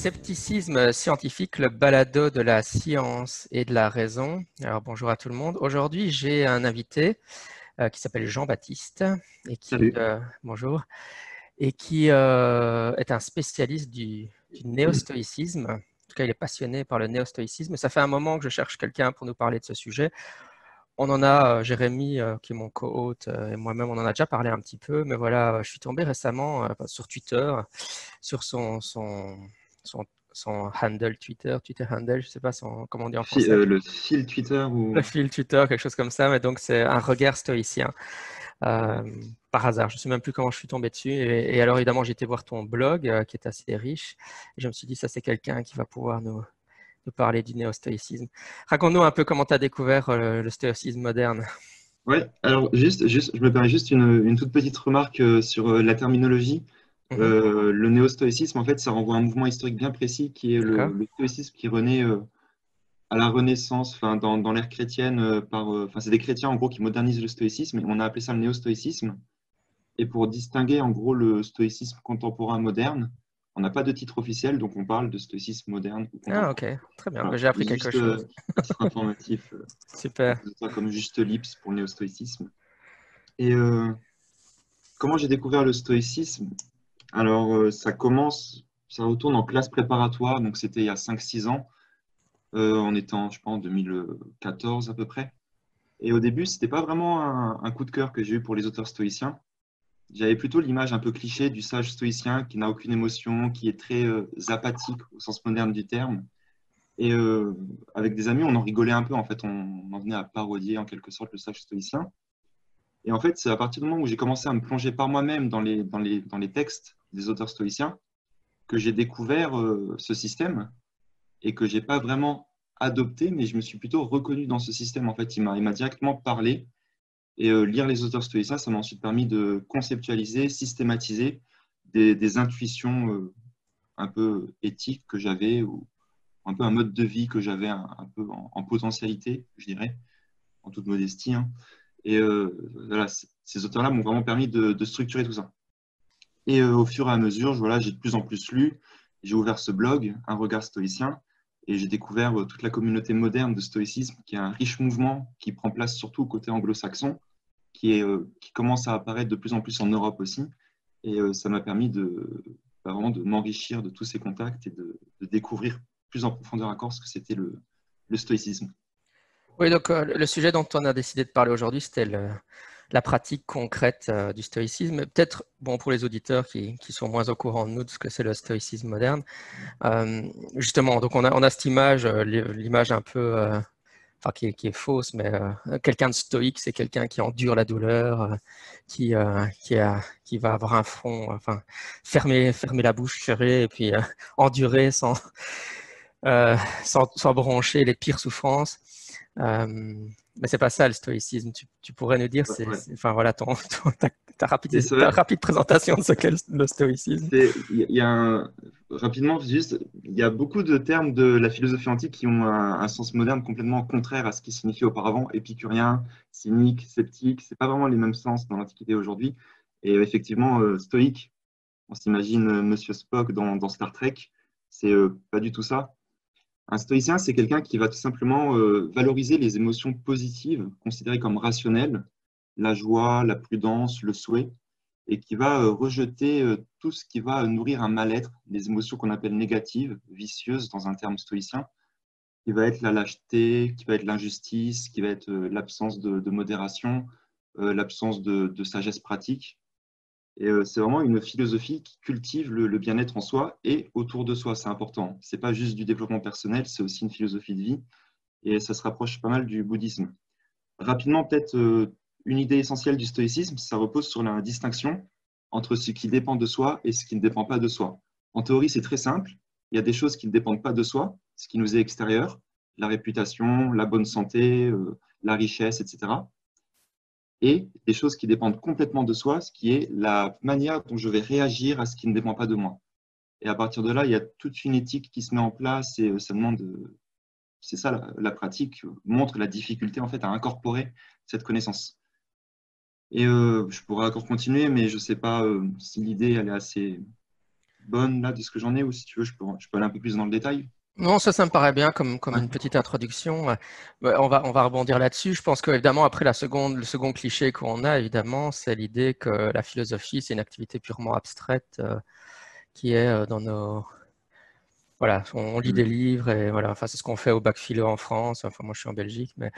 Scepticisme scientifique, le balado de la science et de la raison. Alors bonjour à tout le monde. Aujourd'hui, j'ai un invité euh, qui s'appelle Jean-Baptiste et qui euh, bonjour et qui euh, est un spécialiste du, du néostoïcisme. En tout cas, il est passionné par le néostoïcisme. Ça fait un moment que je cherche quelqu'un pour nous parler de ce sujet. On en a, Jérémy, qui est mon co-hôte, et moi-même, on en a déjà parlé un petit peu, mais voilà, je suis tombé récemment sur Twitter, sur son, son, son, son, handle Twitter, Twitter handle, je ne sais pas son, comment on dit en français. Euh, le fil Twitter ou... Le fil Twitter, quelque chose comme ça, mais donc c'est un regard stoïcien. Euh, par hasard, je ne sais même plus comment je suis tombé dessus. Et, alors évidemment, j'ai été voir ton blog euh, qui est assez riche. Et je me suis dit, ça c'est quelqu'un qui va pouvoir nous, nous parler du néo-stoïcisme. Raconte-nous un peu comment tu as découvert le stoïcisme moderne. Oui, alors juste, juste, je me permets juste une, une toute petite remarque sur la terminologie. Mhm. Euh, le néo-stoïcisme, en fait, ça renvoie à un mouvement historique bien précis qui est le, stoïcisme qui renaît euh, à la Renaissance, enfin, dans, dans l'ère chrétienne. Euh, par, enfin, c'est des chrétiens en gros qui modernisent le stoïcisme et on a appelé ça le néo-stoïcisme. Et pour distinguer en gros le stoïcisme contemporain moderne, on n'a pas de titre officiel, donc on parle de stoïcisme moderne. ah, ok, très bien. J'ai appris quelque chose. informatif. Super. Comme juste lips pour le néo-stoïcisme. Et comment j'ai découvert le stoïcisme? Alors, euh, ça commence, ça retourne en classe préparatoire, donc c'était il y a 5-6 ans, euh, en étant, je pense, en 2014 à peu près. Et au début, ce n'était pas vraiment un, coup de cœur que j'ai eu pour les auteurs stoïciens. J'avais plutôt l'image un peu cliché du sage stoïcien qui n'a aucune émotion, qui est très euh, apathique au sens moderne du terme. Et avec des amis, on en rigolait un peu. En fait, on en venait à parodier en quelque sorte le sage stoïcien. Et en fait, c'est à partir du moment où j'ai commencé à me plonger par moi-même dans les, dans, les, dans les textes des auteurs stoïciens que j'ai découvert euh, ce système et que j'ai pas vraiment adopté, mais je me suis plutôt reconnu dans ce système. En fait, il m'a directement parlé. Et euh, lire les auteurs stoïciens, ça m'a ensuite permis de conceptualiser, systématiser des, des intuitions euh, un peu éthiques que j'avais, ou un peu un mode de vie que j'avais un, peu en, potentialité, je dirais, en toute modestie. Hein. Et voilà, ces auteurs-là m'ont vraiment permis de, de structurer tout ça. Et euh, au fur et à mesure, voilà, j'ai de plus en plus lu. J'ai ouvert ce blog, Un regard stoïcien, et j'ai découvert euh, toute la communauté moderne de stoïcisme, qui est un riche mouvement qui prend place surtout au côté anglo-saxon, qui, est, euh, qui commence à apparaître de plus en plus en Europe aussi. Et ça m'a permis de, bah, vraiment de m'enrichir de tous ces contacts et de, découvrir plus en profondeur encore ce que c'était le, le stoïcisme. Oui, donc le sujet dont on a décidé de parler aujourd'hui, c'était le, la pratique concrète euh, du stoïcisme. Peut-être, bon, pour les auditeurs qui, sont moins au courant de nous de ce que c'est le stoïcisme moderne, euh, justement, donc on a, cette image, euh, l'image un peu, enfin, qui est, fausse, mais quelqu'un de stoïque, c'est quelqu'un qui endure la douleur, qui, qui va avoir un front, enfin, fermer, fermer la bouche serrée et puis endurer sans, sans, sans, broncher les pires souffrances. Mais c'est pas ça le stoïcisme. Tu, pourrais nous dire, c'est, enfin voilà, ton, ta, rapide, rapide, présentation de ce qu'est le stoïcisme. Il y a rapidement, juste, il y a beaucoup de termes de la philosophie antique qui ont un, sens moderne complètement contraire à ce qui signifiait auparavant. Épicurien, cynique, sceptique, c'est pas vraiment les mêmes sens dans l'Antiquité aujourd'hui. Et effectivement, euh, stoïque, on s'imagine euh, Monsieur Spock dans, dans Star Trek, c'est euh, pas du tout ça. Un stoïcien, c'est quelqu'un qui va tout simplement euh, valoriser les émotions positives, considérées comme rationnelles, la joie, la prudence, le souhait, et qui va euh, rejeter euh, tout ce qui va nourrir un mal-être, les émotions qu'on appelle négatives, vicieuses dans un terme stoïcien, qui va être la lâcheté, qui va être l'injustice, qui va être l'absence de, modération, l'absence de sagesse pratique. Et euh, c'est vraiment une philosophie qui cultive le, bien-être en soi et autour de soi. C'est important. C'est pas juste du développement personnel, c'est aussi une philosophie de vie. Et ça se rapproche pas mal du bouddhisme. Rapidement, peut-être euh, une idée essentielle du stoïcisme, ça repose sur la distinction entre ce qui dépend de soi et ce qui ne dépend pas de soi. En théorie, c'est très simple. Il y a des choses qui ne dépendent pas de soi, ce qui nous est extérieur, la réputation, la bonne santé, euh, la richesse, etc et des choses qui dépendent complètement de soi, ce qui est la manière dont je vais réagir à ce qui ne dépend pas de moi. Et à partir de là, il y a toute une éthique qui se met en place et euh, ça demande, c'est ça la, pratique, montre la difficulté en fait à incorporer cette connaissance. Et euh, je pourrais encore continuer, mais je ne sais pas euh, si l'idée est assez bonne là de ce que j'en ai ou si tu veux, je peux aller un peu plus dans le détail. Non, ça, ça me paraît bien comme, comme une petite introduction. On va, on va rebondir là-dessus. Je pense qu'évidemment, après la seconde, le second cliché qu'on a, évidemment, c'est l'idée que la philosophie, c'est une activité purement abstraite euh, qui est euh, dans nos. Voilà, on, lit des livres et voilà, enfin, c'est ce qu'on fait au bac philo en France. Enfin, moi, je suis en Belgique, mais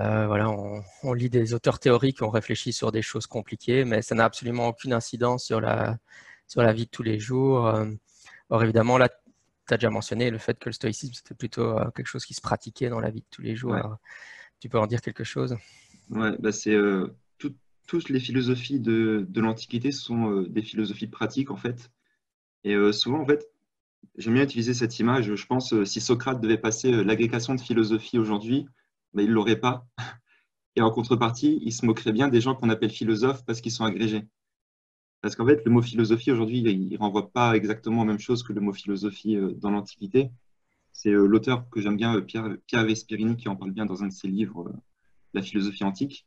euh, voilà, on, on, lit des auteurs théoriques, on réfléchit sur des choses compliquées, mais ça n'a absolument aucune incidence sur la, sur la vie de tous les jours. Or, évidemment, là, tu as déjà mentionné le fait que le stoïcisme, c'était plutôt euh, quelque chose qui se pratiquait dans la vie de tous les jours. tu peux en dire quelque chose? Ouais, bah c'est euh, toutes les philosophies de, de l'Antiquité sont euh, des philosophies pratiques en fait. Et souvent en fait, j'aime bien utiliser cette image. Je pense si Socrate devait passer l'agrégation de philosophie aujourd'hui, bah, il ne l'aurait pas. Et en contrepartie, il se moquerait bien des gens qu'on appelle philosophes parce qu'ils sont agrégés. Parce qu'en fait, le mot philosophie, aujourd'hui, il ne renvoie pas exactement la même chose que le mot philosophie euh, dans l'Antiquité. C'est euh, l'auteur que j'aime bien, euh, Pierre, Pierre qui en parle bien dans un de ses livres, La philosophie antique.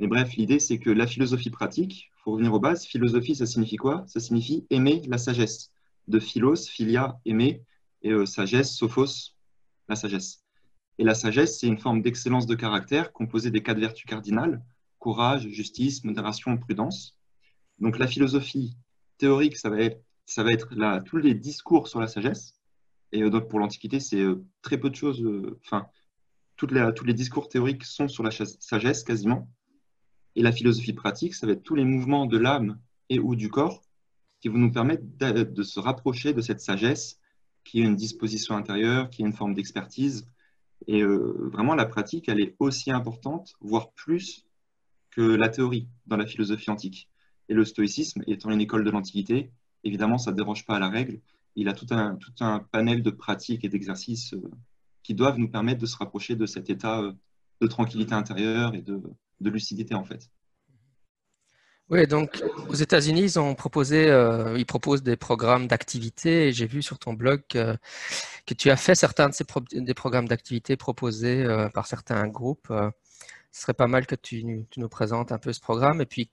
Mais bref, l'idée, c'est que la philosophie pratique, il revenir aux bases, philosophie, ça signifie quoi? Ça signifie aimer la sagesse. De philos, philia, aimer, et sagesse, sophos, la sagesse. Et la sagesse, c'est une forme d'excellence de caractère composée des quatre vertus cardinales, courage, justice, modération, prudence. Donc la philosophie théorique, ça va être, ça va être tous les discours sur la sagesse. Et euh, donc pour l'Antiquité, c'est euh, très peu de choses. Euh, enfin, tous les discours théoriques sont sur la sagesse quasiment. Et la philosophie pratique, ça va être tous les mouvements de l'âme et ou du corps qui vont nous permettre de, se rapprocher de cette sagesse qui est une disposition intérieure, qui est une forme d'expertise. Et vraiment, la pratique, elle est aussi importante, voire plus que la théorie dans la philosophie antique. Et le stoïcisme, étant une école de l'Antiquité, évidemment, ça ne dérange pas à la règle. Il a tout un, tout un panel de pratiques et d'exercices euh, qui doivent nous permettre de se rapprocher de cet état euh, de tranquillité intérieure et de, lucidité, en fait. Oui, donc aux États-Unis, ils ont proposé, euh, ils proposent des programmes d'activité. J'ai vu sur ton blog que, tu as fait certains de ces des programmes d'activité proposés par certains groupes. ce serait pas mal que tu, tu, nous présentes un peu ce programme et puis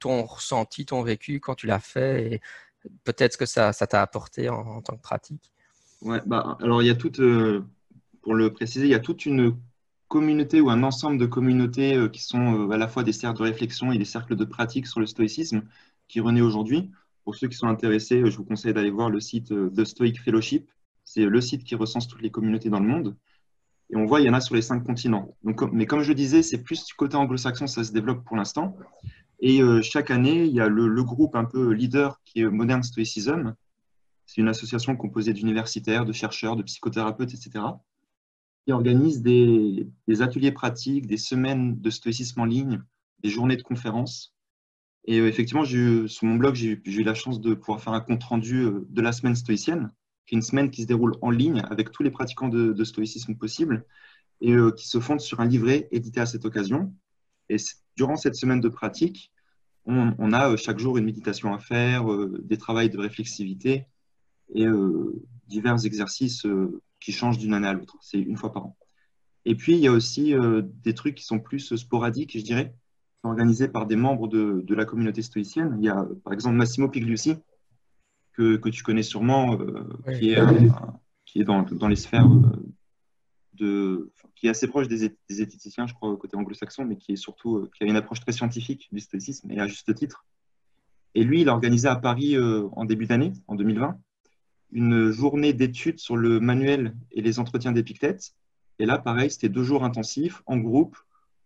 ton ressenti, ton vécu quand tu l'as fait et peut-être ce que ça t'a apporté en, tant que pratique. Ouais, bah, alors il y a toute, euh, pour le préciser, il y a toute une communauté ou un ensemble de communautés euh, qui sont euh, à la fois des cercles de réflexion et des cercles de pratique sur le stoïcisme qui renaît aujourd'hui. Pour ceux qui sont intéressés, je vous conseille d'aller voir le site The Stoic Fellowship. C'est le site qui recense toutes les communautés dans le monde. Et on voit, il y en a sur les cinq continents. Donc, mais comme je disais, c'est plus du côté anglo-saxon, ça se développe pour l'instant. Et euh, chaque année, il y a le, groupe un peu leader qui est Modern Stoicism. C'est une association composée d'universitaires, de chercheurs, de psychothérapeutes, etc. qui organise des, ateliers pratiques, des semaines de stoïcisme en ligne, des journées de conférences. Et euh, effectivement, sur mon blog, j'ai eu la chance de pouvoir faire un compte-rendu euh, de la semaine stoïcienne, qui est une semaine qui se déroule en ligne avec tous les pratiquants de, stoïcisme possibles et qui se fonde sur un livret édité à cette occasion. Et durant cette semaine de pratique, on, a euh, chaque jour une méditation à faire, euh, des travails de réflexivité et euh, divers exercices qui changent d'une année à l'autre. C'est une fois par an. Et puis, il y a aussi des trucs qui sont plus sporadiques, je dirais, organisés par des membres de, la communauté stoïcienne. Il y a, par exemple, Massimo Pigliusi, que, tu connais sûrement, qui est, qui est dans, dans les sphères qui est assez proche des, des je crois, côté anglo-saxon, mais qui est surtout euh, qui a une approche très scientifique du stoïcisme et à juste titre. Et lui, il a organisé à Paris euh, en début d'année, en 2020, une journée d'études sur le manuel et les entretiens d'Épictète. Et là, pareil, c'était deux jours intensifs en groupe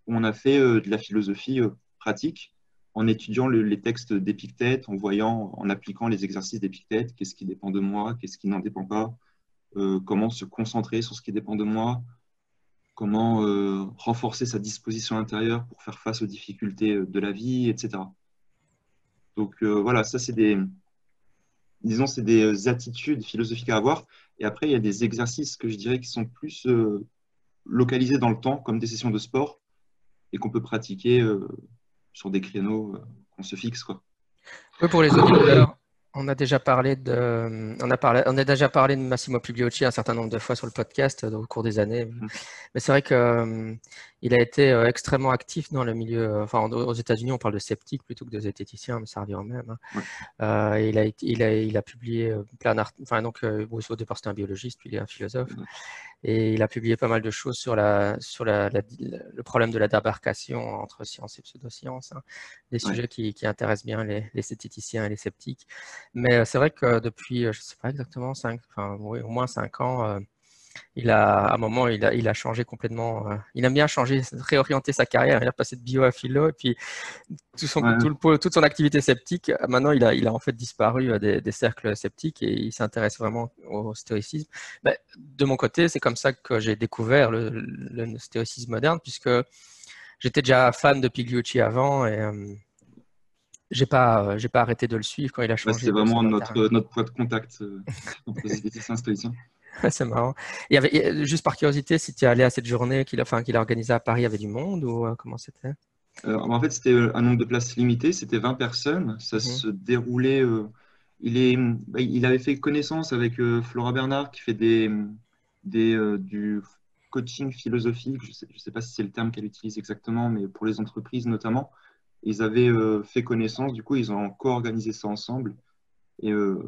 où on a fait euh, de la philosophie pratique en étudiant les textes d'Épictète, en voyant, en appliquant les exercices d'Épictète, qu'est-ce qui dépend de moi, qu'est-ce qui n'en dépend pas, euh, comment se concentrer sur ce qui dépend de moi, comment euh, renforcer sa disposition intérieure pour faire face aux difficultés euh, de la vie, etc. Donc voilà, ça c'est des, disons, c'est des attitudes philosophiques à avoir. Et après, il y a des exercices que je dirais qui sont plus localisés dans le temps, comme des sessions de sport, et qu'on peut pratiquer sur des créneaux qu'on se fixe. Quoi. pour les auditeurs, On a déjà parlé de, on a parlé, on a déjà parlé de Massimo Pugliocci un certain nombre de fois sur le podcast euh, au cours des années. Mm. Mais c'est vrai qu'il euh, a été euh, extrêmement actif dans le milieu. Enfin, aux États-Unis, on parle de sceptique plutôt que de zététicien, mais ça revient au même. Hein. il, a, il, a, il a publié plein d'articles. Enfin, donc, au départ, c'était un biologiste, puis il est un philosophe. Et il a publié pas mal de choses sur, la, sur la, le problème de la débarcation entre science et pseudoscience, hein. des sujets qui, qui, intéressent bien les, les zététiciens et les sceptiques. Mais euh, c'est vrai que depuis, euh, je ne sais pas exactement, cinq, enfin, oui, au moins 5 ans, euh, il a, à un moment, il a, il a changé complètement. il a bien changé, réorienté sa carrière. Il a passé de bio à philo et puis tout son, toute son activité sceptique. Maintenant, il a, il a en fait disparu des, des cercles sceptiques et il s'intéresse vraiment au stoïcisme. De mon côté, c'est comme ça que j'ai découvert le, le, stoïcisme moderne puisque j'étais déjà fan de Pigliucci avant et j'ai pas, euh, j'ai pas arrêté de le suivre quand il a changé. c'est vraiment notre, notre point de contact euh, c'est marrant. Il y avait, juste par curiosité, si tu es allé à cette journée qu'il a, enfin, qu'il a organisée à Paris, il y avait du monde ou euh, comment c'était? En fait, c'était un nombre de places limité, c'était 20 personnes. Ça mhm. se déroulait. il, est, bah, il avait fait connaissance avec Flora Bernard qui fait des, des, du coaching philosophique. Je ne sais pas si c'est le terme qu'elle utilise exactement, mais pour les entreprises notamment. Ils avaient euh, fait connaissance, du coup, ils ont co-organisé ça ensemble. Et euh,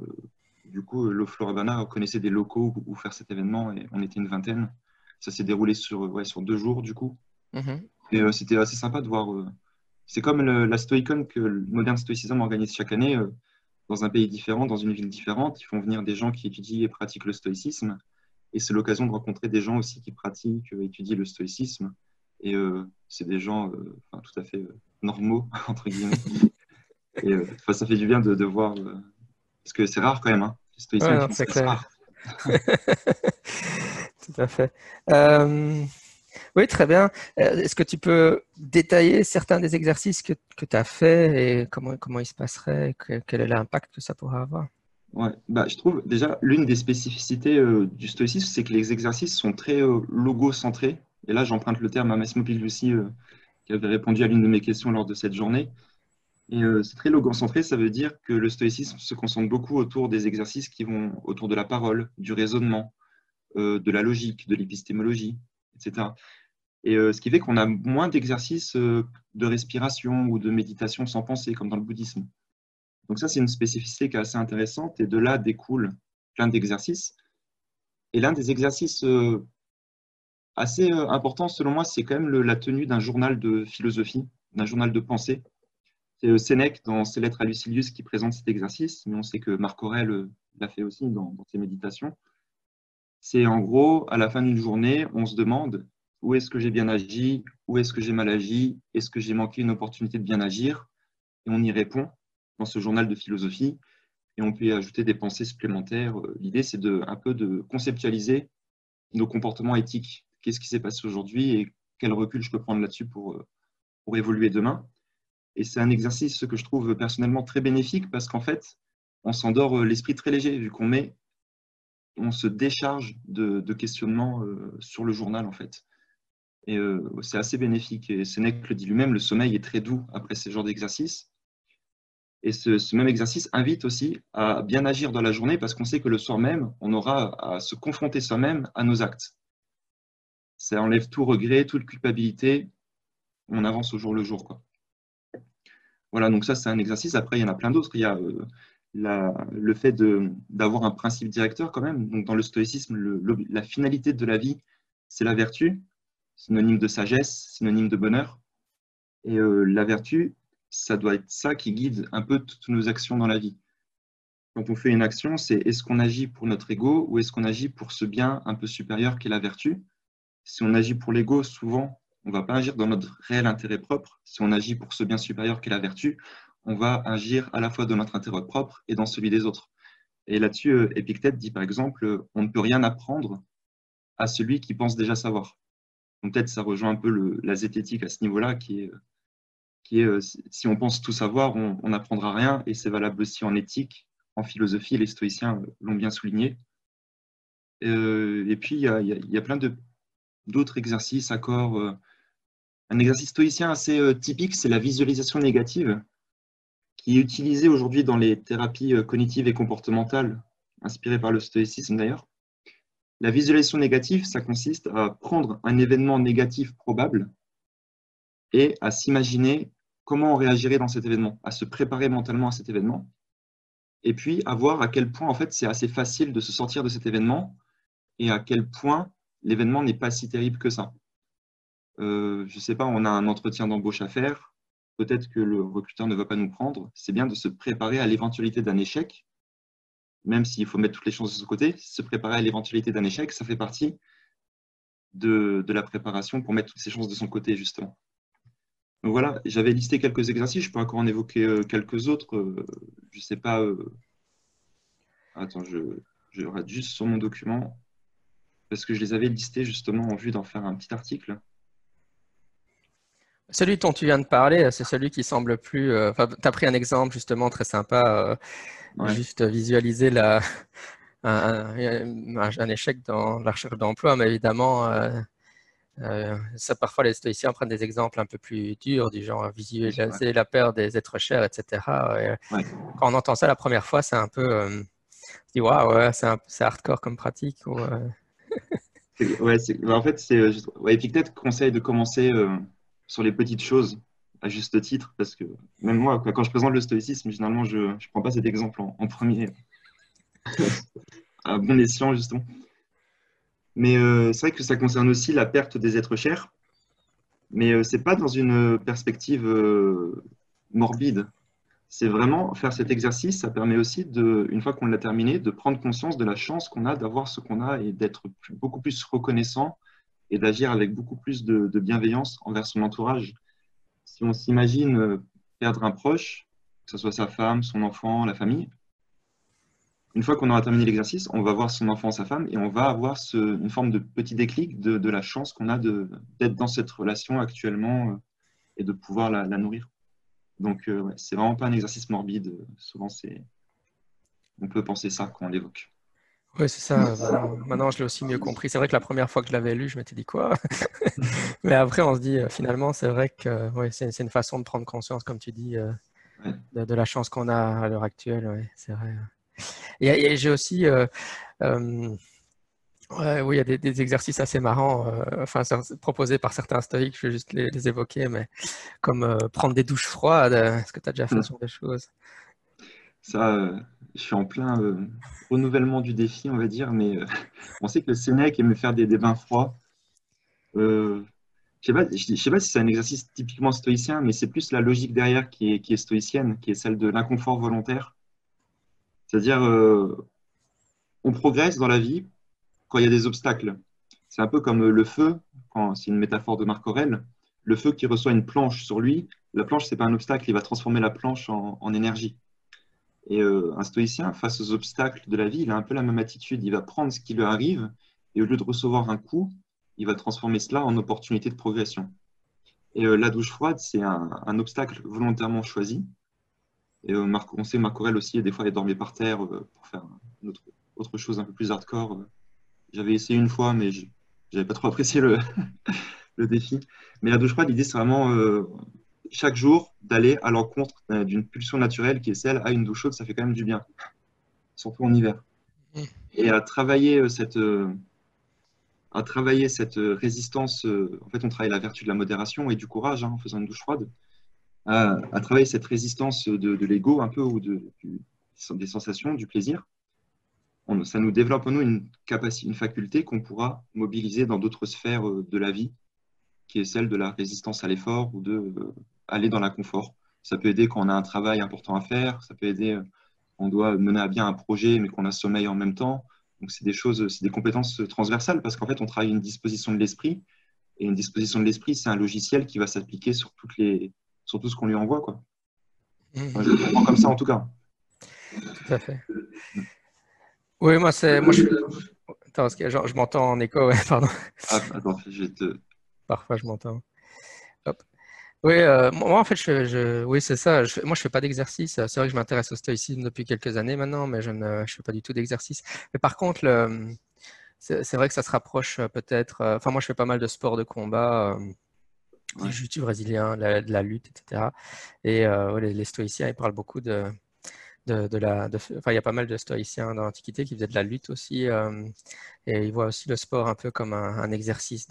du coup, euh, l'Oflore Urbana connaissait des locaux où, faire cet événement et on était une vingtaine. Ça s'est déroulé sur, ouais, sur deux jours, du coup. Mm-hmm. Et c'était assez sympa de voir. c'est comme la Stoicon que le moderne stoïcisme organise chaque année dans un pays différent, dans une ville différente. Ils font venir des gens qui étudient et pratiquent le stoïcisme. Et c'est l'occasion de rencontrer des gens aussi qui pratiquent, étudient le stoïcisme. Et c'est des gens tout à fait normaux, entre guillemets. Et euh, ça fait du bien de, de voir, euh, parce que c'est rare quand même, hein. c'est Rare. Tout à fait. Euh, oui, très bien. Est-ce que tu peux détailler certains des exercices que, que tu as fait et comment, comment ils se passeraient, quel est l'impact que ça pourrait avoir? Ouais, bah, je trouve déjà l'une des spécificités du stoïcisme, c'est que les exercices sont très logo-centrés. Et là, j'emprunte le terme à Massimo Pigliucci qui avait répondu à l'une de mes questions lors de cette journée. Et euh, c'est très logocentré, ça veut dire que le stoïcisme se concentre beaucoup autour des exercices qui vont autour de la parole, du raisonnement, euh, de la logique, de l'épistémologie, etc. Et euh, ce qui fait qu'on a moins d'exercices de respiration ou de méditation sans pensée, comme dans le bouddhisme. Donc ça, c'est une spécificité qui est assez intéressante, et de là découle plein d'exercices. Et l'un des exercices assez euh, important selon moi, c'est quand même la tenue d'un journal de philosophie, d'un journal de pensée. C'est euh, Sénèque dans ses lettres à Lucilius qui présente cet exercice, mais on sait que Marc Aurèle euh, l'a fait aussi dans, ses méditations. C'est en gros, à la fin d'une journée, on se demande où est-ce que j'ai bien agi, où est-ce que j'ai mal agi, est-ce que j'ai manqué une opportunité de bien agir, et on y répond dans ce journal de philosophie, et on peut y ajouter des pensées supplémentaires. L'idée, c'est un peu de conceptualiser nos comportements éthiques qu'est-ce qui s'est passé aujourd'hui et quel recul je peux prendre là-dessus pour, euh, pour évoluer demain. Et c'est un exercice que je trouve personnellement très bénéfique parce qu'en fait, on s'endort euh, l'esprit très léger vu qu'on met, on se décharge de, questionnements euh, sur le journal en fait. Et c'est assez bénéfique. Et Sénèque le dit lui-même, le sommeil est très doux après ce genre d'exercice. Et ce, même exercice invite aussi à bien agir dans la journée parce qu'on sait que le soir même, on aura à se confronter soi-même à nos actes ça enlève tout regret, toute culpabilité. On avance au jour le jour. Voilà, donc ça, c'est un exercice. Après, il y en a plein d'autres. Il y a euh, le fait d'avoir un principe directeur quand même. Donc, dans le stoïcisme, la finalité de la vie, c'est la vertu, synonyme de sagesse, synonyme de bonheur. Et euh, la vertu, ça doit être ça qui guide un peu toutes nos actions dans la vie. Quand on fait une action, c'est est-ce qu'on agit pour notre ego ou est-ce qu'on agit pour ce bien un peu supérieur qu'est la vertu? Si on agit pour l'ego, souvent, on ne va pas agir dans notre réel intérêt propre. Si on agit pour ce bien supérieur qu'est la vertu, on va agir à la fois dans notre intérêt propre et dans celui des autres. Et là-dessus, euh, Épictète dit par exemple, on ne peut rien apprendre à celui qui pense déjà savoir. Donc peut-être ça rejoint un peu la zététique à ce niveau-là, qui est, euh, si on pense tout savoir, on n'apprendra rien, et c'est valable aussi en éthique, en philosophie, les stoïciens l'ont bien souligné. Euh, et puis, il y, a plein de d'autres exercices, accords. Euh, un exercice stoïcien assez euh, typique, c'est la visualisation négative, qui est utilisé aujourd'hui dans les thérapies euh, cognitives et comportementales, inspirées par le stoïcisme d'ailleurs. La visualisation négative, ça consiste à prendre un événement négatif probable et à s'imaginer comment on réagirait dans cet événement, à se préparer mentalement à cet événement, et puis à voir à quel point en fait c'est assez facile de se sortir de cet événement et à quel point l'événement n'est pas si terrible que ça. Euh, je ne sais pas, on a un entretien d'embauche à faire, peut-être que le recruteur ne va pas nous prendre, c'est bien de se préparer à l'éventualité d'un échec, même s'il faut mettre toutes les chances de son côté, se préparer à l'éventualité d'un échec, ça fait partie de, la préparation pour mettre toutes ses chances de son côté, justement. Donc voilà, j'avais listé quelques exercices, je peux encore en évoquer euh, quelques autres. Euh, je ne sais pas. Attends, je, je rate juste sur mon document parce que je les avais listés justement en vue d'en faire un petit article. Celui dont tu viens de parler, c'est celui qui semble plus. Euh, tu as pris un exemple justement très sympa, euh, juste visualiser la, un, échec dans la recherche d'emploi, mais évidemment, euh, ça, parfois les stoïciens prennent des exemples un peu plus durs, du genre visualiser la peur des êtres chers, etc. Quand on entend ça la première fois, c'est un peu. on se dit, waouh, c'est hardcore comme pratique. Ouais, bah, en fait, c'est euh, ouais, Epictète conseille de commencer euh, sur les petites choses à juste titre, parce que même moi, quand je présente le stoïcisme, généralement, je ne prends pas cet exemple en, premier, à bon escient, justement. Mais euh, c'est vrai que ça concerne aussi la perte des êtres chers, mais euh, ce n'est pas dans une perspective morbide c'est vraiment faire cet exercice, ça permet aussi, de, une fois qu'on l'a terminé, de prendre conscience de la chance qu'on a d'avoir ce qu'on a et d'être beaucoup plus reconnaissant et d'agir avec beaucoup plus de, bienveillance envers son entourage. Si on s'imagine euh, perdre un proche, que ce soit sa femme, son enfant, la famille, une fois qu'on aura terminé l'exercice, on va voir son enfant, sa femme, et on va avoir une forme de petit déclic de, la chance qu'on a d'être dans cette relation actuellement euh, et de pouvoir la nourrir. Donc, euh, c'est vraiment pas un exercice morbide. Souvent, c'est on peut penser ça quand on l'évoque. Oui, c'est ça. Maintenant, je l'ai aussi mieux compris. C'est vrai que la première fois que je l'avais lu, je m'étais dit quoi? Mais après, on se dit, euh, finalement, c'est vrai que c'est une façon de prendre conscience, comme tu dis, euh, de, la chance qu'on a à l'heure actuelle. c'est vrai. Et, j'ai aussi oui, il y a des, exercices assez marrants, euh, enfin, proposés par certains stoïques, je vais juste les, évoquer, mais comme euh, prendre des douches froides, est-ce que tu as déjà fait mm. ce genre de choses? Ça, euh, je suis en plein renouvellement du défi, on va dire, mais on sait que le Sénèque aime faire des, bains froids. je ne sais, pas, sais pas si c'est un exercice typiquement stoïcien, mais c'est plus la logique derrière qui est, qui est stoïcienne, qui est celle de l'inconfort volontaire. C'est-à-dire, on progresse dans la vie quand il y a des obstacles. C'est un peu comme le feu, c'est une métaphore de Marc Aurèle, le feu qui reçoit une planche sur lui, la planche, ce n'est pas un obstacle, il va transformer la planche en, énergie. Et euh, un stoïcien, face aux obstacles de la vie, il a un peu la même attitude. Il va prendre ce qui lui arrive et au lieu de recevoir un coup, il va transformer cela en opportunité de progression. Et euh, la douche froide, c'est un, obstacle volontairement choisi. Et euh, Marc, on sait Marc Aurèle aussi, des fois, il dormait par terre pour faire autre, autre, chose un peu plus hardcore j'avais essayé une fois, mais je n'avais pas trop apprécié le, le, défi. Mais la douche froide, l'idée, c'est vraiment euh, chaque jour d'aller à l'encontre euh, d'une pulsion naturelle qui est celle à une douche chaude, ça fait quand même du bien, surtout en hiver. Mmh. Et à travailler euh, cette, à travailler cette résistance, en fait, on travaille la vertu de la modération et du courage hein, en faisant une douche froide, à, travailler cette résistance de, de l'ego un peu ou de, des sensations, du plaisir ça nous développe en nous une capacité, une faculté qu'on pourra mobiliser dans d'autres sphères euh, de la vie, qui est celle de la résistance à l'effort ou de euh, aller dans l'inconfort. Ça peut aider quand on a un travail important à faire, ça peut aider quand euh, on doit mener à bien un projet mais qu'on a sommeil en même temps. Donc c'est des choses, c'est des compétences transversales parce qu'en fait on travaille une disposition de l'esprit et une disposition de l'esprit c'est un logiciel qui va s'appliquer sur toutes les, sur tout ce qu'on lui envoie quoi. Mmh. je le comprends comme ça en tout cas. Tout à fait. Oui, moi, c'est. Moi, je... Attends, parce que genre, je m'entends en écho, ouais, pardon. Ah, attends, je te. Parfois, je m'entends. Hop. Oui, euh, moi, en fait, je, je... oui, c'est ça. Je... Moi, je fais pas d'exercice. C'est vrai que je m'intéresse au stoïcisme depuis quelques années maintenant, mais je ne je fais pas du tout d'exercice. Mais par contre, le... c'est vrai que ça se rapproche euh, peut-être. Euh, enfin, moi, je fais pas mal de sport de combat. du jiu brésilien, de la, lutte, etc. Et les, stoïciens, ils parlent beaucoup de, de, la. enfin, il y a pas mal de stoïciens dans l'Antiquité qui faisaient de la lutte aussi. et ils voient aussi le sport un peu comme un, exercice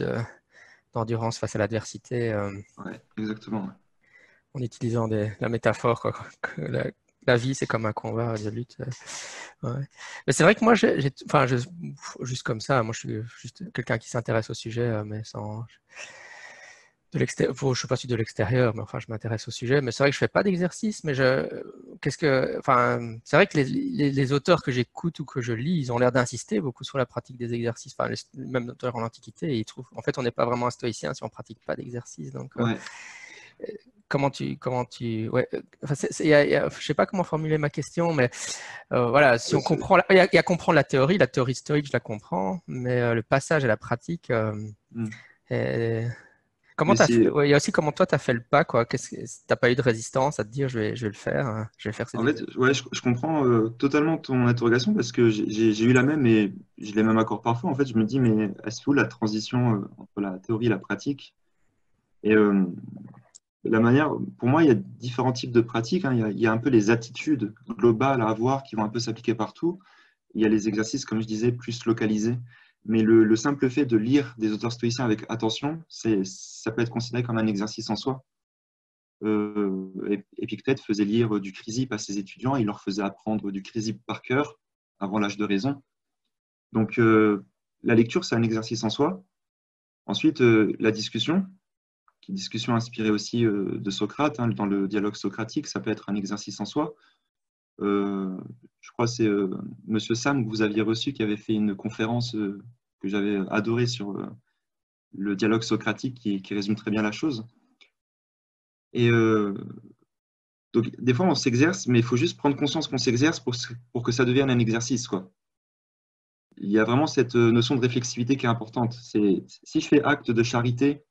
d'endurance face à l'adversité. Oui, exactement. En utilisant la métaphore, quoi, la vie, c'est comme un combat de lutte. Euh, mais c'est vrai que moi, enfin, juste comme ça, moi, je suis juste quelqu'un qui s'intéresse au sujet, euh, mais sans. De l'extérieur, je suis pas sûr de l'extérieur, mais enfin, je m'intéresse au sujet. Mais c'est vrai que je fais pas d'exercice, mais je, qu'est-ce que, enfin, c'est vrai que les, auteurs que j'écoute ou que je lis, ils ont l'air d'insister beaucoup sur la pratique des exercices. Enfin, les, même auteurs en Antiquité, ils trouvent, en fait, on n'est pas vraiment un stoïcien si on pratique pas d'exercice. Donc, euh, comment tu, comment tu, ouais, euh, enfin, je sais pas comment formuler ma question, mais euh, voilà, si on comprend, il y, a, comprendre la théorie, la théorie historique, je la comprends, mais euh, le passage à la pratique, hmm. Comment as fait, il y a aussi comment toi tu as fait le pas, quoi, qu'est-ce, t'as pas eu de résistance à te dire je vais, je vais le faire, hein, je vais faire. En fait, ouais, je, comprends totalement ton interrogation parce que j'ai, eu la même et je l'ai même encore parfois. En fait, je me dis mais est-ce que la transition entre la théorie et la pratique et la manière, pour moi, il y a différents types de pratiques. Hein. Il, y a, un peu les attitudes globales à avoir qui vont un peu s'appliquer partout. Il y a les exercices, comme je disais, plus localisés. Mais le, simple fait de lire des auteurs stoïciens avec attention, ça peut être considéré comme un exercice en soi. Euh, Épictète faisait lire du Chrysippe à ses étudiants, il leur faisait apprendre du Chrysippe par cœur avant l'âge de raison. Donc euh, la lecture, c'est un exercice en soi. Ensuite, euh, la discussion, discussion inspirée aussi de Socrate, hein, dans le dialogue socratique, ça peut être un exercice en soi. Euh, je crois que c'est euh, Monsieur Sam que vous aviez reçu qui avait fait une conférence que j'avais adorée sur le dialogue socratique qui, résume très bien la chose. Et donc, des fois, on s'exerce, mais il faut juste prendre conscience qu'on s'exerce pour, que ça devienne un exercice. Quoi. Il y a vraiment cette notion de réflexivité qui est importante. C'est si je fais acte de charité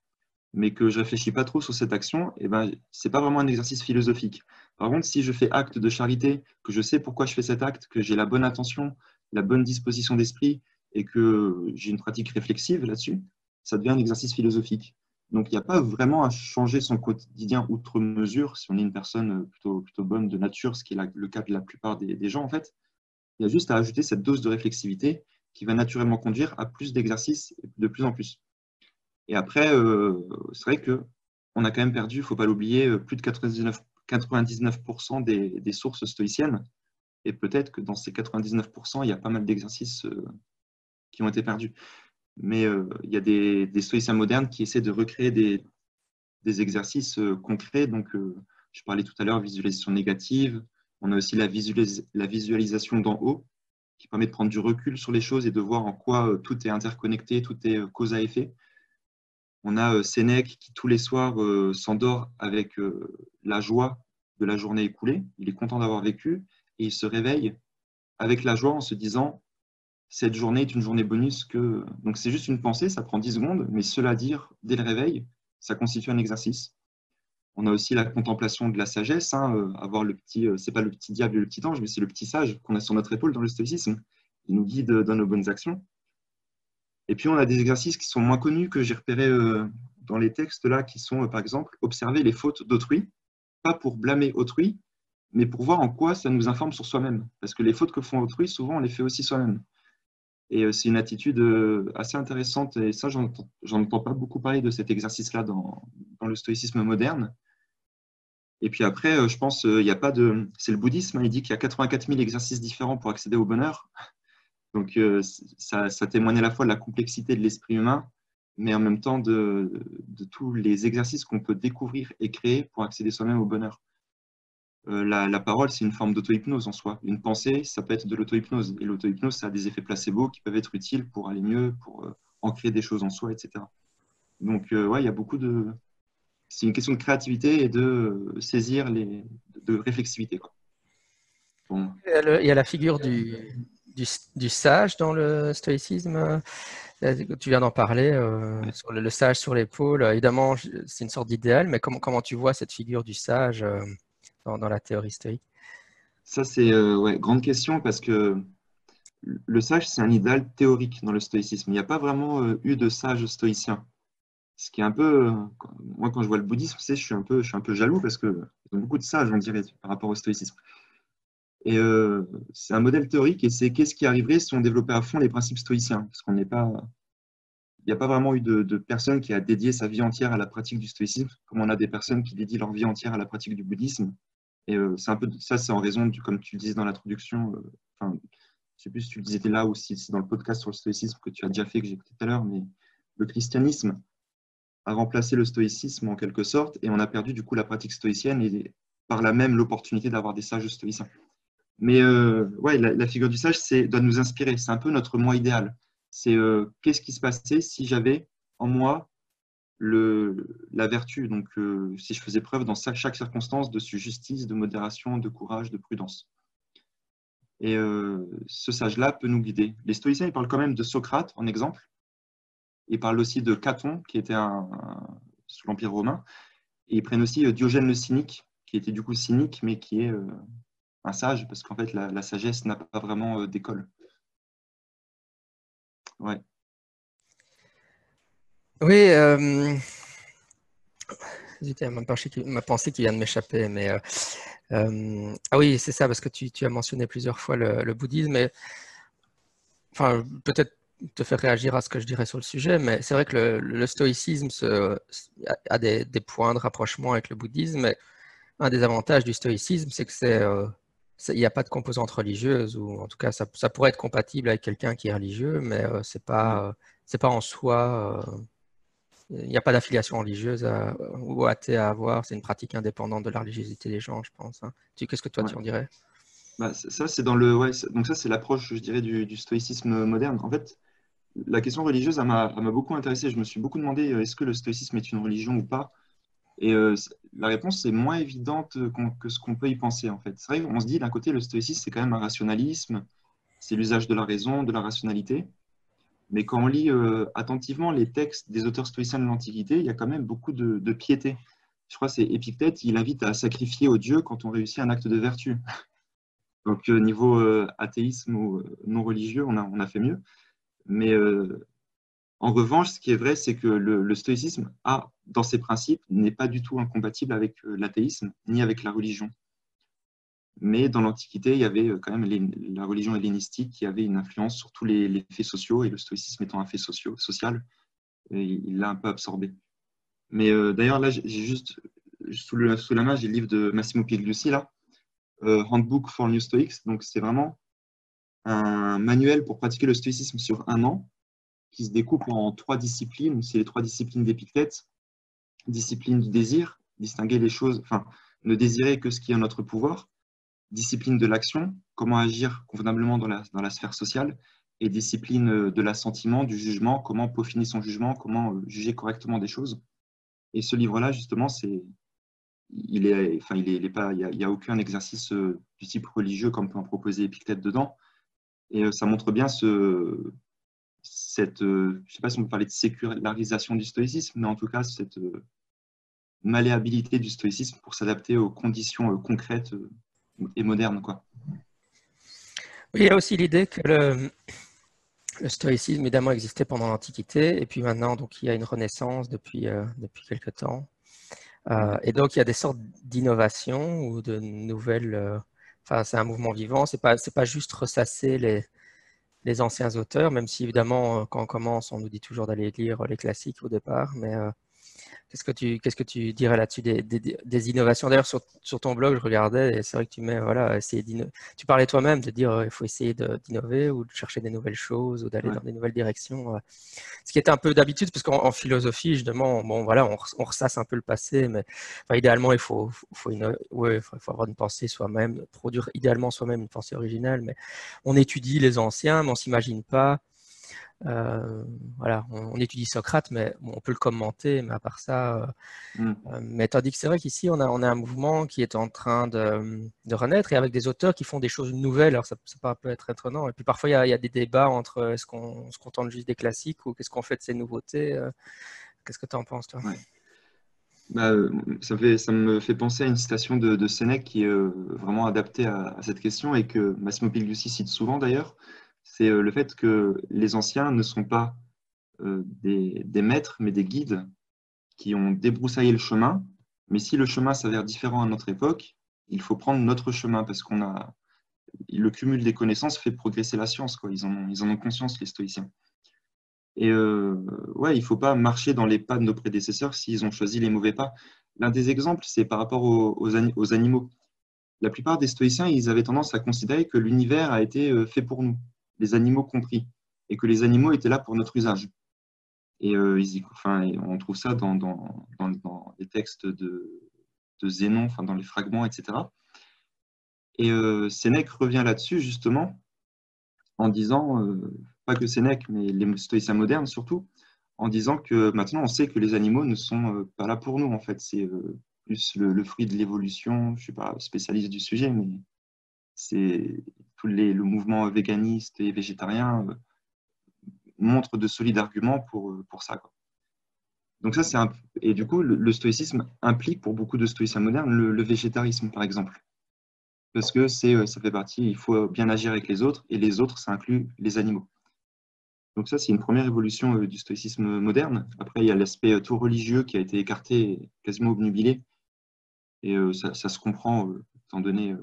mais que je réfléchis pas trop sur cette action, eh ben, c'est pas vraiment un exercice philosophique. Par contre, si je fais acte de charité, que je sais pourquoi je fais cet acte, que j'ai la bonne attention, la bonne disposition d'esprit et que j'ai une pratique réflexive là-dessus, ça devient un exercice philosophique. Donc, il n'y a pas vraiment à changer son quotidien outre mesure si on est une personne plutôt, plutôt bonne de nature, ce qui est le cas de la plupart des, gens en fait. Il y a juste à ajouter cette dose de réflexivité qui va naturellement conduire à plus d'exercices de plus en plus. Et après, euh, c'est vrai qu'on a quand même perdu, il ne faut pas l'oublier, euh, plus de 99%, 99% des, sources stoïciennes. Et peut-être que dans ces 99%, il y a pas mal d'exercices euh, qui ont été perdus. Mais il y a des, stoïciens modernes qui essaient de recréer des, exercices concrets. Donc, je parlais tout à l'heure visualisation négative. On a aussi la visualisation d'en haut, qui permet de prendre du recul sur les choses et de voir en quoi tout est interconnecté, tout est cause à effet. On a euh, Sénèque qui tous les soirs euh, s'endort avec euh, la joie de la journée écoulée. Il est content d'avoir vécu et il se réveille avec la joie en se disant cette journée est une journée bonus que donc c'est juste une pensée, ça prend 10 secondes, mais cela dire dès le réveil, ça constitue un exercice. On a aussi la contemplation de la sagesse, hein, avoir le petit, c'est pas le petit diable et le petit ange, mais c'est le petit sage qu'on a sur notre épaule dans le stoïcisme. Il nous guide dans nos bonnes actions. Et puis, on a des exercices qui sont moins connus que j'ai repérés euh, dans les textes là, qui sont, euh, par exemple, observer les fautes d'autrui, pas pour blâmer autrui, mais pour voir en quoi ça nous informe sur soi-même. Parce que les fautes que font autrui, souvent, on les fait aussi soi-même. Et euh, c'est une attitude assez intéressante, et ça, j'en entends pas beaucoup parler de cet exercice-là dans, dans, le stoïcisme moderne. Et puis après, je pense, il n'y a pas de. C'est le bouddhisme, hein, il dit qu'il y a 84 000 exercices différents pour accéder au bonheur. Donc, euh, ça, témoigne à la fois de la complexité de l'esprit humain, mais en même temps de, tous les exercices qu'on peut découvrir et créer pour accéder soi-même au bonheur. Euh, la, parole, c'est une forme d'auto-hypnose en soi. Une pensée, ça peut être de l'auto-hypnose. Et l'auto-hypnose, ça a des effets placebo qui peuvent être utiles pour aller mieux, pour euh, ancrer des choses en soi, etc. Donc, ouais, il y a beaucoup de. C'est une question de créativité et de saisir les. de réflexivité. Il, y a la figure du, du, sage dans le stoïcisme. Euh, tu viens d'en parler, euh, sur le, sage sur l'épaule. Évidemment, c'est une sorte d'idéal, mais comment, comment tu vois cette figure du sage euh, dans, la théorie stoïque? Ça, c'est ouais, grande question parce que le sage, c'est un idéal théorique dans le stoïcisme. Il n'y a pas vraiment eu de sage stoïcien. ce qui est un peu, moi quand je vois le bouddhisme, je suis un peu, je suis un peu jaloux parce que ont beaucoup de sages, on dirait, par rapport au stoïcisme. Et euh, c'est un modèle théorique et c'est qu'est-ce qui arriverait si on développait à fond les principes stoïciens? Parce qu'on n'est pas, il n'y a pas vraiment eu de, personne qui a dédié sa vie entière à la pratique du stoïcisme, comme on a des personnes qui dédient leur vie entière à la pratique du bouddhisme. Et euh, c'est un peu ça, c'est en raison du, comme tu le disais dans l'introduction. Euh, enfin, je sais plus si tu le disais là ou si c'est dans le podcast sur le stoïcisme que tu as déjà fait que j'ai écouté tout à l'heure, mais le christianisme a remplacé le stoïcisme en quelque sorte et on a perdu du coup la pratique stoïcienne et par là même l'opportunité d'avoir des sages stoïciens. Mais euh, ouais, la, figure du sage doit nous inspirer. C'est un peu notre moi idéal. C'est euh, qu'est-ce qui se passait si j'avais en moi la vertu? Donc, euh, si je faisais preuve dans chaque circonstance de justice, de modération, de courage, de prudence. Et ce sage-là peut nous guider. Les stoïciens, ils parlent quand même de Socrate en exemple. Ils parlent aussi de Caton, qui était sous l'Empire romain. Et ils prennent aussi Diogène le cynique, qui était du coup cynique, mais qui est un sage, parce qu'en fait, la, sagesse n'a pas vraiment euh, d'école. Ouais. Oui, euh... ma pensée qui vient de m'échapper, mais euh, euh, ah oui, c'est ça, parce que tu, as mentionné plusieurs fois le, bouddhisme, mais enfin, peut-être te faire réagir à ce que je dirais sur le sujet, mais c'est vrai que le, stoïcisme a des, points de rapprochement avec le bouddhisme, un des avantages du stoïcisme, c'est que c'est il n'y a pas de composante religieuse, ou en tout cas, ça, ça pourrait être compatible avec quelqu'un qui est religieux, mais euh, c'est pas, c'est pas en soi. Euh, il n'y a pas d'affiliation religieuse ou athée à avoir. C'est une pratique indépendante de la religiosité des gens, je pense. Hein. Qu'est-ce que toi tu en dirais? Bah, Ça, c'est dans le. Ouais, donc ça, c'est l'approche, je dirais, du, du, stoïcisme moderne. En fait, la question religieuse, elle m'a beaucoup intéressé. Je me suis beaucoup demandé euh, est-ce que le stoïcisme est une religion ou pas? Et euh, la réponse est moins évidente que ce qu'on peut y penser, en fait. C'est vrai qu'on se dit, d'un côté, le stoïcisme, c'est quand même un rationalisme, c'est l'usage de la raison, de la rationalité. Mais quand on lit euh, attentivement les textes des auteurs stoïciens de l'Antiquité, il y a quand même beaucoup de, piété. Je crois que c'est Épictète, il invite à sacrifier au Dieu quand on réussit un acte de vertu. Donc, euh, niveau athéisme ou non religieux, on on a fait mieux. Mais en revanche, ce qui est vrai, c'est que le, stoïcisme a, dans ses principes, n'est pas du tout incompatible avec euh, l'athéisme ni avec la religion. Mais dans l'Antiquité, il y avait euh, quand même la religion hellénistique qui avait une influence sur tous les, faits sociaux, et le stoïcisme étant un fait social, il l'a un peu absorbé. Mais euh, d'ailleurs, là, j'ai juste, sous, la main, j'ai le livre de Massimo Pigliucci, là, Handbook for New Stoics. Donc, c'est vraiment un manuel pour pratiquer le stoïcisme sur un an, qui se découpe en trois disciplines. C'est les trois disciplines d'Épictète. Discipline du désir, distinguer les choses, enfin, ne désirer que ce qui est à notre pouvoir. Discipline de l'action, comment agir convenablement dans la, dans la sphère sociale. Et discipline de l'assentiment, du jugement, comment peaufiner son jugement, comment euh, juger correctement des choses. Et ce livre-là, justement, c'est, il est, enfin, il est, pas, il n'y a, a, aucun exercice euh, du type religieux comme peut en proposer Épictète dedans. Et euh, ça montre bien ce, cette, euh, je ne sais pas si on peut parler de sécularisation du stoïcisme, mais en tout cas cette euh, malléabilité du stoïcisme pour s'adapter aux conditions euh, concrètes et modernes. Quoi. il y a aussi l'idée que le, stoïcisme évidemment existait pendant l'Antiquité et puis maintenant donc il y a une renaissance depuis, depuis quelques temps. et donc il y a des sortes d'innovations ou de nouvelles. Enfin, c'est un mouvement vivant. C'est pas pas juste ressasser les, les anciens auteurs, même si évidemment, euh, quand on commence, on nous dit toujours d'aller lire les classiques au départ, mais euh, Qu'est-ce que tu, qu'est-ce que tu dirais là-dessus des, des, innovations? D'ailleurs, sur, sur, ton blog, je regardais et c'est vrai que tu mets, voilà, essayer tu parlais toi-même de dire euh, il faut essayer d'innover ou de chercher des nouvelles choses ou d'aller dans des nouvelles directions. Euh. Ce qui est un peu d'habitude, parce qu'en philosophie, justement, bon, voilà, on, on, ressasse un peu le passé, mais enfin, idéalement, il faut, faut, ouais, faut, avoir une pensée soi-même, produire idéalement soi-même une pensée originale, mais on étudie les anciens, mais on s'imagine pas euh, voilà, on, étudie Socrate, mais on peut le commenter, mais à part ça. Euh, mm. euh, mais tandis que c'est vrai qu'ici, on a, on a un mouvement qui est en train de, renaître et avec des auteurs qui font des choses nouvelles. Alors, ça, ça peut être étonnant. Et puis parfois, il y a, des débats entre est-ce qu'on se contente juste des classiques ou qu'est-ce qu'on fait de ces nouveautés. Qu'est-ce que tu en penses, toi? Bah, ça, fait, ça, me fait penser à une citation de, Sénèque qui est vraiment adaptée à, à, cette question et que Massimo Pigliucci cite souvent d'ailleurs c'est euh, le fait que les anciens ne sont pas euh, des, maîtres, mais des guides. qui ont débroussaillé le chemin. Mais si le chemin s'avère différent à notre époque, il faut prendre notre chemin parce qu'on a le cumul des connaissances fait progresser la science. Ils, en ont, conscience, les stoïciens. Et euh, ouais, il ne faut pas marcher dans les pas de nos prédécesseurs s'ils ont choisi les mauvais pas. L'un des exemples, c'est par rapport aux, aux, animaux. La plupart des stoïciens, ils avaient tendance à considérer que l'univers a été fait pour nous, les animaux compris, et que les animaux étaient là pour notre usage. Et euh, on trouve ça dans, les textes de, Zénon, enfin, dans les fragments, etc. Et euh, Sénèque revient là-dessus, justement, en disant, euh, pas que Sénèque, mais les stoïciens modernes surtout, en disant que maintenant on sait que les animaux ne sont pas là pour nous, en fait. C'est plus le, fruit de l'évolution. Je ne suis pas spécialiste du sujet, mais c'est tout les, le mouvement véganiste et végétarien montre de solides arguments pour, pour ça. Donc ça, c'est un... Et du coup, le, stoïcisme implique pour beaucoup de stoïciens modernes le végétarisme, par exemple parce que euh, ça fait partie, il faut bien agir avec les autres, et les autres, ça inclut les animaux. Donc ça, c'est une première évolution euh, du stoïcisme moderne. Après, il y a l'aspect euh, tout religieux qui a été écarté, quasiment obnubilé, et ça, se comprend étant donné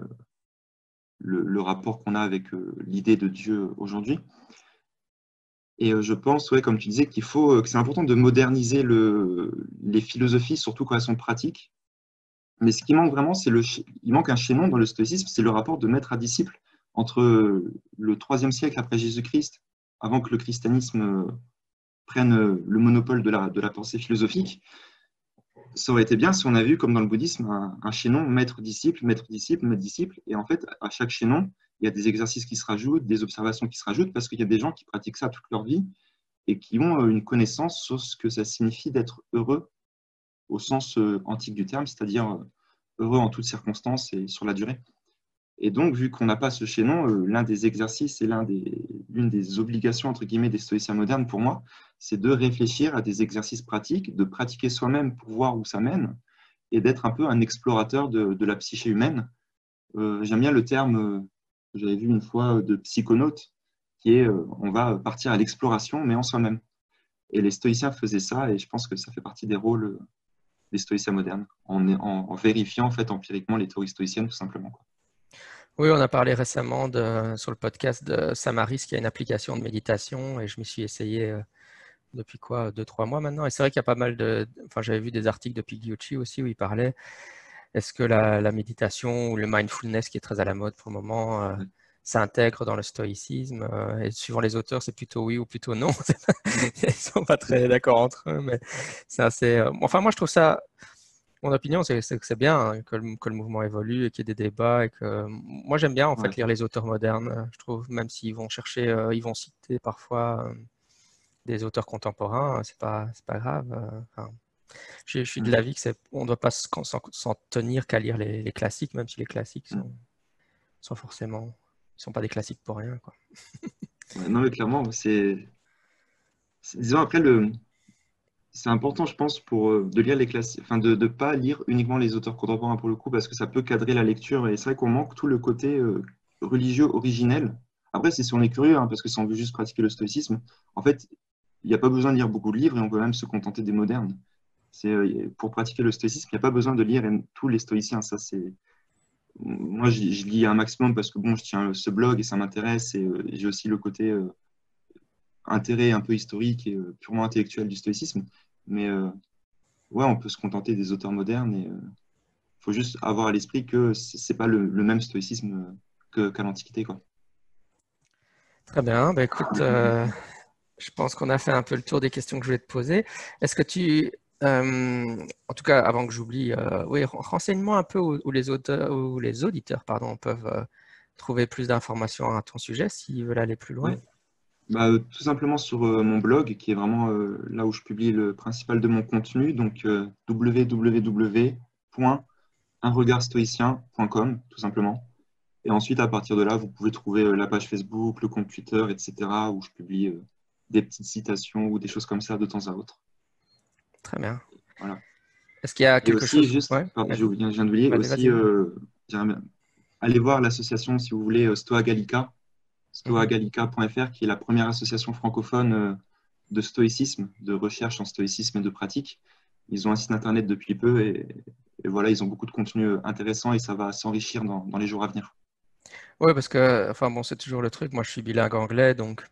le, rapport qu'on a avec l'idée de Dieu aujourd'hui. Et je pense, ouais, comme tu disais, qu'il faut, que c'est important de moderniser le, les philosophies, surtout quand elles sont pratiques, mais ce qui manque vraiment, c'est le, il manque un dans le stoïcisme, c'est le rapport de maître à disciple entre le IIIe siècle après Jésus-Christ, avant que le christianisme euh, prenne euh, le monopole de la, de la pensée philosophique. Ça aurait été bien si on avait vu, comme dans le bouddhisme, un, chaînon maître-disciple, maître-disciple, maître-disciple. Et en fait, à chaque chaînon, il y a des exercices qui se rajoutent, des observations qui se rajoutent, parce qu'il y a des gens qui pratiquent ça toute leur vie et qui ont euh, une connaissance sur ce que ça signifie d'être heureux au sens euh, antique du terme, c'est-à-dire euh, heureux en toutes circonstances et sur la durée. Et donc, vu qu'on n'a pas ce chaînon, euh, l'un des exercices et l'une des, obligations, entre guillemets, des stoïciens modernes pour moi, c'est de réfléchir à des exercices pratiques, de pratiquer soi-même pour voir où ça mène, et d'être un peu un explorateur de, la psyché humaine. J'aime bien le terme, que j'avais vu une fois, de psychonaute, qui est on va partir à l'exploration, mais en soi-même. Et les stoïciens faisaient ça, et je pense que ça fait partie des rôles des stoïciens modernes, en, en, vérifiant en fait empiriquement les théories stoïciennes tout simplement. Oui, on a parlé récemment de, sur le podcast de Samaris qui a une application de méditation et je m'y suis essayé euh, depuis quoi, deux, trois mois maintenant. Et c'est vrai qu'il y a pas mal de. Enfin, j'avais vu des articles de Pigliucci aussi où il parlait. Est-ce que la, méditation ou le mindfulness qui est très à la mode pour le moment euh, s'intègre dans le stoïcisme euh, Et suivant les auteurs, c'est plutôt oui ou plutôt non? Ils sont pas très d'accord entre eux, mais c'est assez. enfin, moi, je trouve ça mon opinion, c'est que c'est bien hein, que, le, mouvement évolue et qu'il y ait des débats. Et que... Moi, j'aime bien en fait lire les auteurs modernes. Euh, je trouve, même s'ils vont chercher, euh, ils vont citer parfois euh, des auteurs contemporains, c'est pas, pas grave. je, suis de l'avis qu'on ne doit pas s'en tenir qu'à lire les, classiques, même si les classiques sont, sont forcément, ils sont pas des classiques pour rien. Quoi. non, mais clairement, c'est. Disons, après, le, c'est important, je pense, pour euh, de lire les classiques, enfin de ne pas lire uniquement les auteurs contemporains pour le coup, parce que ça peut cadrer la lecture. Et c'est vrai qu'on manque tout le côté euh, religieux originel. Après, c'est si on est curieux, hein, parce que si on veut juste pratiquer le stoïcisme, en fait, il n'y a pas besoin de lire beaucoup de livres et on peut même se contenter des modernes. C'est euh, pour pratiquer le stoïcisme, il n'y a pas besoin de lire tous les stoïciens. Ça, c'est moi, je, lis un maximum parce que bon, je tiens ce blog et ça m'intéresse et j'ai aussi le côté intérêt un peu historique et purement intellectuel du stoïcisme. Mais euh, ouais, on peut se contenter des auteurs modernes et il euh, faut juste avoir à l'esprit que c'est pas le, même stoïcisme qu'à l'Antiquité. Quoi. Très bien. Bah, écoute, euh, je pense qu'on a fait un peu le tour des questions que je voulais te poser. Est-ce que tu, en tout cas, avant que j'oublie, oui, renseigne-moi un peu où, les auteurs, où les auditeurs pardon, peuvent trouver plus d'informations à ton sujet s'ils veulent aller plus loin. Bah, euh, tout simplement sur euh, mon blog, qui est vraiment euh, là où je publie le principal de mon contenu, donc www.unregardstoicien.com, tout simplement. Et ensuite, à partir de là, vous pouvez trouver la page Facebook, le compte Twitter, etc., où je publie des petites citations ou des choses comme ça de temps à autre. Très bien. Voilà. Est-ce qu'il y a quelque chose juste, je viens de oublier, aussi, allez voir l'association, si vous voulez, Stoa Gallica, stoagallica.fr, qui est la première association francophone euh, de stoïcisme, de recherche en stoïcisme et de pratique. ils ont un site internet depuis peu et, voilà, ils ont beaucoup de contenu intéressant et ça va s'enrichir dans, les jours à venir. Oui, parce que enfin bon, c'est toujours le truc. Moi, je suis bilingue anglais, donc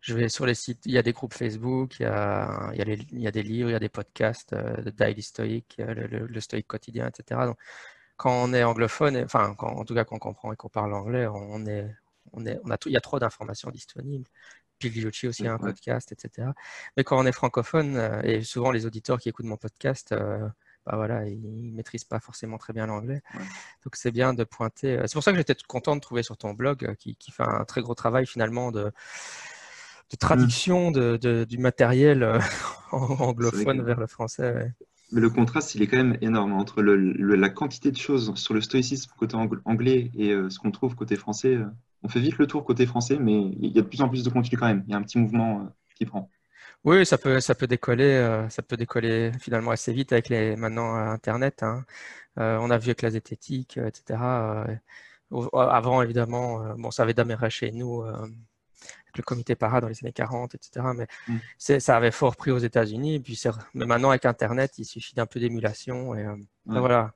je vais sur les sites. Il y a des groupes Facebook, il y a, il y a, des livres, il y a des podcasts de Daily Stoic, le, le, Stoic quotidien, etc. Donc, quand on est anglophone, enfin, en tout cas, quand on comprend et qu'on parle anglais, on est, on est, on a tout, il y a trop d'informations disponibles. Pigliucci aussi a un podcast, etc. Mais quand on est francophone, euh, et souvent les auditeurs qui écoutent mon podcast, euh, bah voilà, ils ne maîtrisent pas forcément très bien l'anglais. Donc c'est bien de pointer. Euh, c'est pour ça que j'étais content de trouver sur ton blog qui, fait un très gros travail finalement de, de traduction mm. de, du matériel anglophone vers le français. Mais le contraste, il est quand même énorme entre la quantité de choses sur le stoïcisme côté anglais et ce qu'on trouve côté français on fait vite le tour côté français, mais il y a de plus en plus de contenu quand même. Il y a un petit mouvement euh, qui prend. Oui, ça peut, ça peut décoller, euh, ça peut décoller finalement assez vite avec les maintenant euh, Internet. Hein. on a vu avec la zététique, etc. avant, évidemment, bon, ça avait démarré chez nous avec le comité para dans les années 40, etc. Mais mm. ça avait fort pris aux États-Unis. Puis mais maintenant, avec Internet, il suffit d'un peu d'émulation et ben voilà,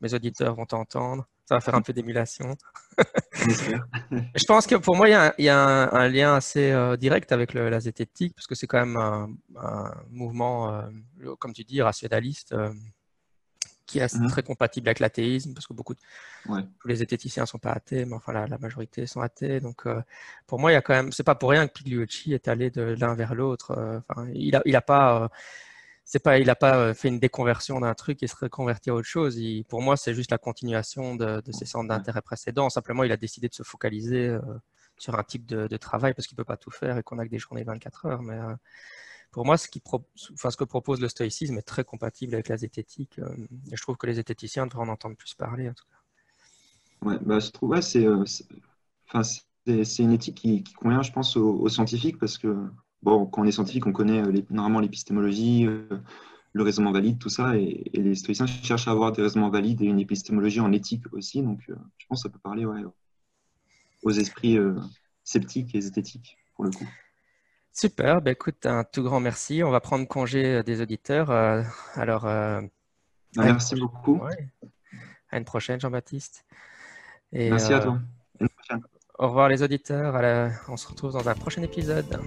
mes auditeurs vont t'entendre. Ça va faire un peu d'émulation. je pense que pour moi, il y a un, lien assez euh, direct avec la zététique, parce que c'est quand même un, mouvement, euh, comme tu dis, rationaliste, euh, qui est mhm. très compatible avec l'athéisme, parce que beaucoup de, tous les zététiciens ne sont pas athées, mais enfin la, majorité sont athées. Donc pour moi, il y a quand même, c'est pas pour rien que Pigliucci est allé de l'un vers l'autre. il n'a il a pas c'est pas, il n'a pas euh, fait une déconversion d'un truc et se reconverti à autre chose. pour moi, c'est juste la continuation de, ses centres d'intérêt précédents. Simplement, il a décidé de se focaliser euh, sur un type de, travail parce qu'il peut pas tout faire et qu'on n'a que des journées 24 heures. Mais euh, pour moi, ce, qui ce que propose le stoïcisme est très compatible avec la zététique. et je trouve que les zététiciens devraient en entendre plus parler, en tout cas. Ouais, bah, je trouve, c'est, c'est, une éthique qui, convient, je pense, aux scientifiques parce que bon, quand on est scientifique, on connaît euh, normalement l'épistémologie, euh, le raisonnement valide, tout ça, et, les stoïciens cherchent à avoir des raisonnements valides et une épistémologie en éthique aussi. Donc, euh, je pense que ça peut parler aux esprits sceptiques et zététiques, pour le coup. Super, ben écoute, un tout grand merci. On va prendre congé des auditeurs. alors, ah, merci beaucoup. À une prochaine, Jean-Baptiste. Merci à toi. Au revoir les auditeurs. On se retrouve dans un prochain épisode.